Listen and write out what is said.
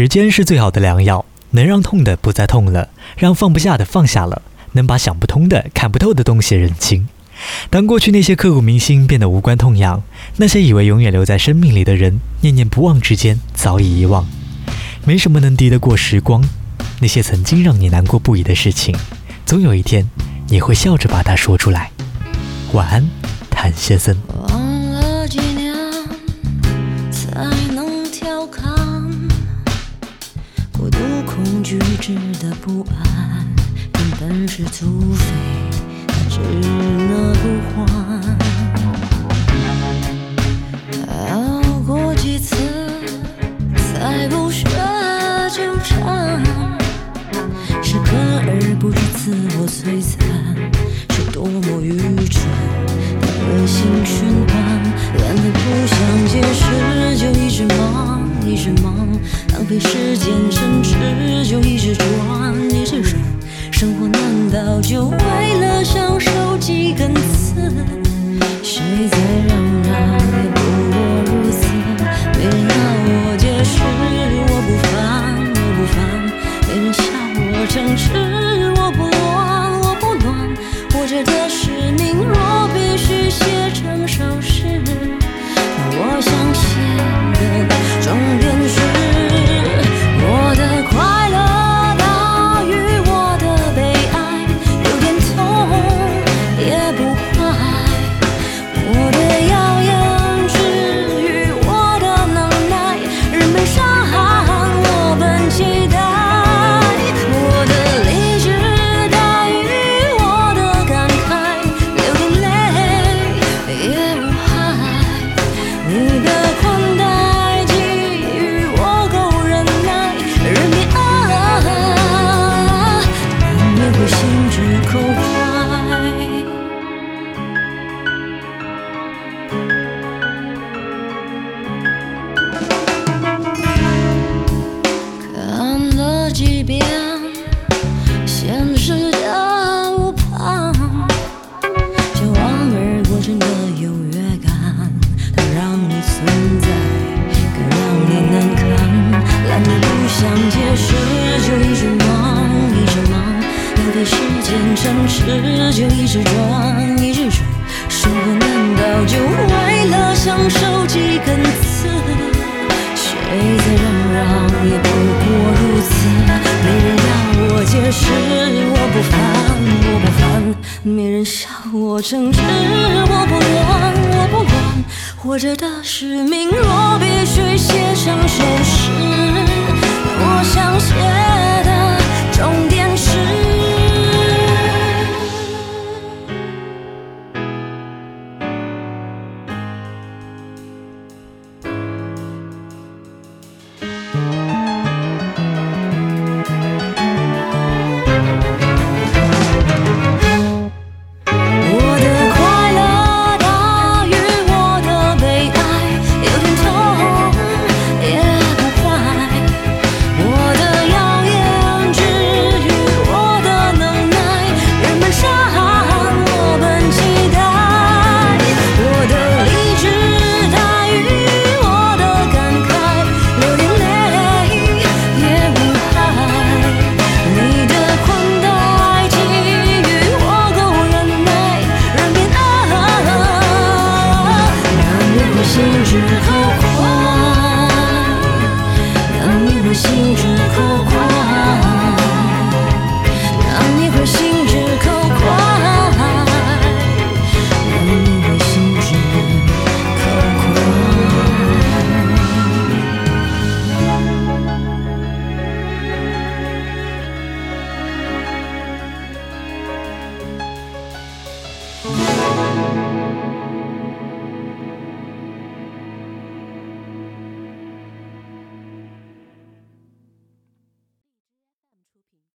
时间是最好的良药，能让痛的不再痛了，让放不下的放下了，能把想不通的、看不透的东西认清。当过去那些刻骨铭心变得无关痛痒，那些以为永远留在生命里的人，念念不忘之间早已遗忘。没什么能敌得过时光，那些曾经让你难过不已的事情，总有一天你会笑着把它说出来。晚安，谭先生。是土匪，只拿不还。熬过几次才不学纠缠，适可而不止自我摧残，是多么愚蠢恶性循环。懒得不想解释，就一直忙，一直忙，浪费时间，甚至就一直转，一直转。生活早就为了享受几根刺？谁在嚷嚷？也不过如此。别人要我解释，我不烦，我不烦。没人笑我诚实，浪费时间，诚实就一直转，一直转。生活难道就为了享受几根刺？谁在嚷嚷？也不过如此。没人要我解释，我不烦，我不烦。没人笑我诚实，我不乱，我不乱。活着的使命若必须写成首诗，我心中苦瓜。